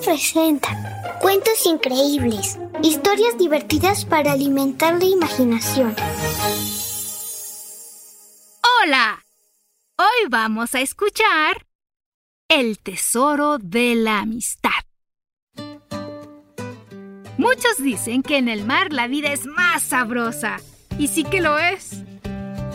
Sonoro presenta cuentos increíbles, historias divertidas para alimentar la imaginación. Hola, hoy vamos a escuchar El Tesoro de la Amistad. Muchos dicen que en el mar la vida es más sabrosa, y sí que lo es.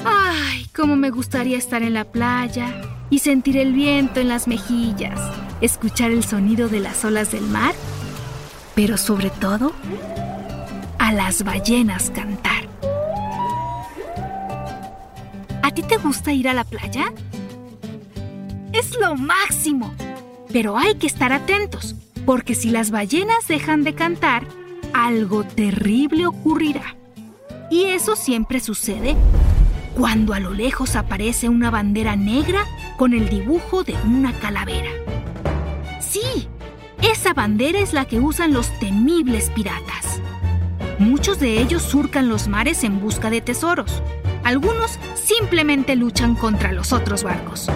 Ay, cómo me gustaría estar en la playa y sentir el viento en las mejillas, escuchar el sonido de las olas del mar, pero sobre todo a las ballenas cantar. ¿A ti te gusta ir a la playa? Es lo máximo, pero hay que estar atentos, porque si las ballenas dejan de cantar, algo terrible ocurrirá. Y eso siempre sucede cuando a lo lejos aparece una bandera negra con el dibujo de una calavera. Sí, esa bandera es la que usan los temibles piratas. Muchos de ellos surcan los mares en busca de tesoros. Algunos simplemente luchan contra los otros barcos.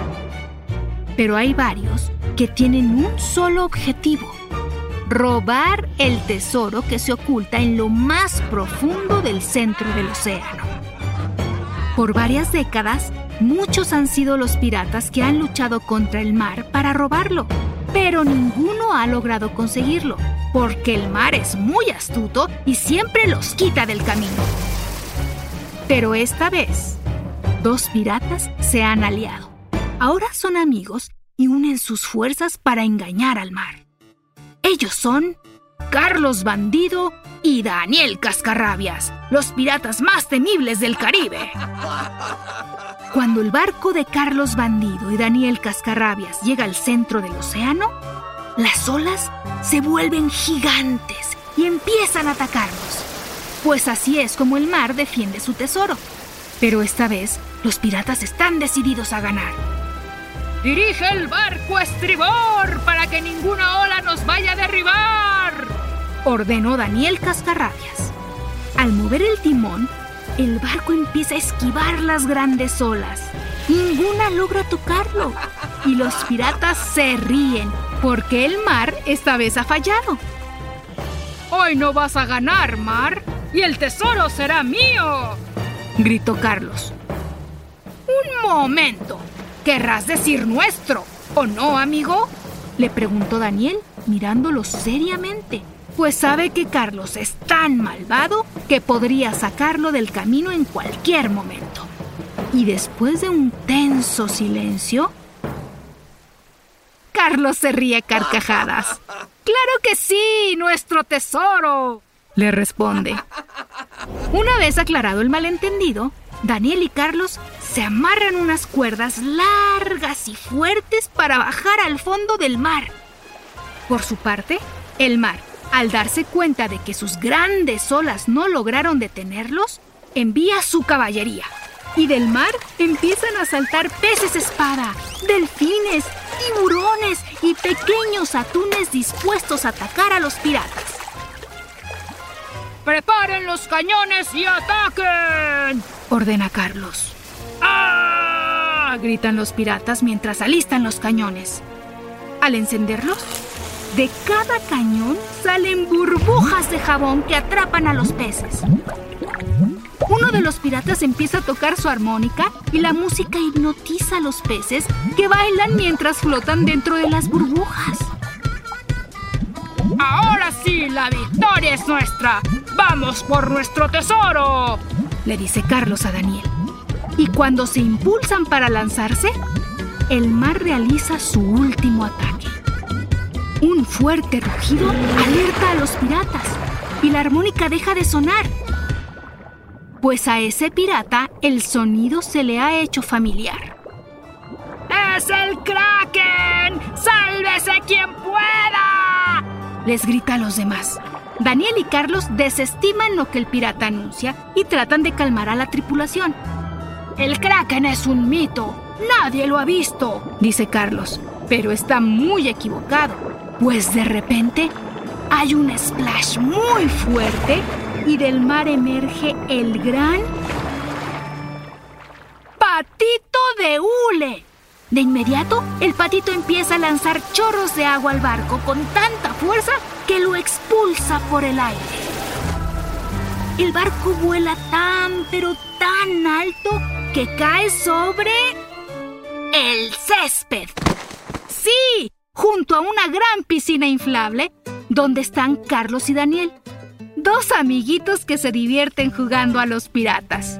Pero hay varios que tienen un solo objetivo. Robar el tesoro que se oculta en lo más profundo del centro del océano. Por varias décadas, muchos han sido los piratas que han luchado contra el mar para robarlo, pero ninguno ha logrado conseguirlo, porque el mar es muy astuto y siempre los quita del camino. Pero esta vez, dos piratas se han aliado. Ahora son amigos y unen sus fuerzas para engañar al mar. Ellos son Carlos Bandido y Daniel Cascarrabias, los piratas más temibles del Caribe. Cuando el barco de Carlos Bandido y Daniel Cascarrabias llega al centro del océano, las olas se vuelven gigantes y empiezan a atacarlos. Pues así es como el mar defiende su tesoro. Pero esta vez los piratas están decididos a ganar. Dirige el barco a estribor para que ninguna ola nos vaya a derribar, ordenó Daniel Cascarrabias. Al mover el timón, el barco empieza a esquivar las grandes olas. Ninguna logra tocarlo y los piratas se ríen porque el mar esta vez ha fallado. Hoy no vas a ganar, mar, y el tesoro será mío, gritó Carlos. Un momento. ¿Querrás decir nuestro, o no, amigo? Le preguntó Daniel, mirándolo seriamente, pues sabe que Carlos es tan malvado que podría sacarlo del camino en cualquier momento. Y después de un tenso silencio, Carlos se ríe carcajadas. ¡Claro que sí, nuestro tesoro! le responde. Una vez aclarado el malentendido, Daniel y Carlos se amarran unas cuerdas largas y fuertes para bajar al fondo del mar. Por su parte, el mar, al darse cuenta de que sus grandes olas no lograron detenerlos, envía su caballería. Y del mar empiezan a saltar peces espada, delfines, tiburones y pequeños atunes dispuestos a atacar a los piratas. ¡Preparen los cañones y ataquen! ordena Carlos. ¡Ah! gritan los piratas mientras alistan los cañones. Al encenderlos, de cada cañón salen burbujas de jabón que atrapan a los peces. Uno de los piratas empieza a tocar su armónica y la música hipnotiza a los peces que bailan mientras flotan dentro de las burbujas. Ahora sí, la victoria es nuestra. Vamos por nuestro tesoro, le dice Carlos a Daniel. Y cuando se impulsan para lanzarse, el mar realiza su último ataque. Un fuerte rugido alerta a los piratas y la armónica deja de sonar. pues a ese pirata el sonido se le ha hecho familiar. ¡Es el Kraken! ¡Sálvese quien pueda! Les grita a los demás. Daniel y Carlos desestiman lo que el pirata anuncia y tratan de calmar a la tripulación. El Kraken es un mito. Nadie lo ha visto, dice Carlos. Pero está muy equivocado, pues de repente hay un splash muy fuerte y del mar emerge el gran patito de hule. De inmediato, el patito empieza a lanzar chorros de agua al barco con tanta fuerza que lo expulsa por el aire. El barco vuela tan, pero tan alto que cae sobre el césped. Sí, junto a una gran piscina inflable donde están Carlos y Daniel, dos amiguitos que se divierten jugando a los piratas.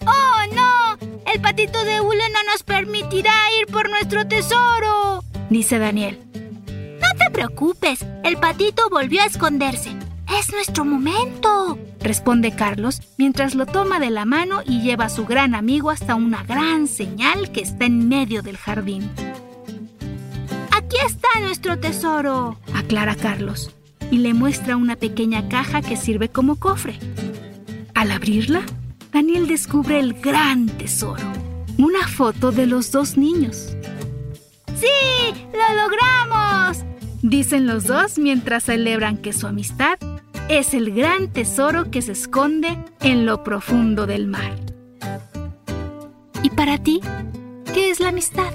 ¡Oh, no! El patito de hule no nos permitirá ir por nuestro tesoro, dice Daniel. No te preocupes, el patito volvió a esconderse. Es nuestro momento, responde Carlos mientras lo toma de la mano y lleva a su gran amigo hasta una gran señal que está en medio del jardín. Aquí está nuestro tesoro, aclara Carlos, y le muestra una pequeña caja que sirve como cofre. Al abrirla, Daniel descubre el gran tesoro, una foto de los dos niños. ¡Sí! ¡Lo logramos! Dicen los dos mientras celebran que su amistad es el gran tesoro que se esconde en lo profundo del mar. ¿Y para ti? ¿Qué es la amistad?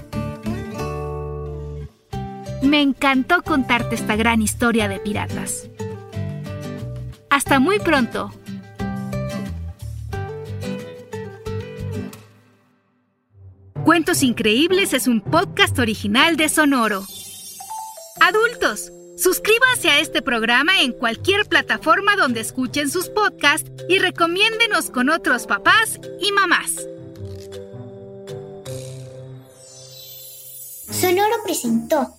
Me encantó contarte esta gran historia de piratas. Hasta muy pronto. Cuentos Increíbles es un podcast original de Sonoro. Adultos, suscríbanse a este programa en cualquier plataforma donde escuchen sus podcasts y recomiéndenos con otros papás y mamás. Sonoro presentó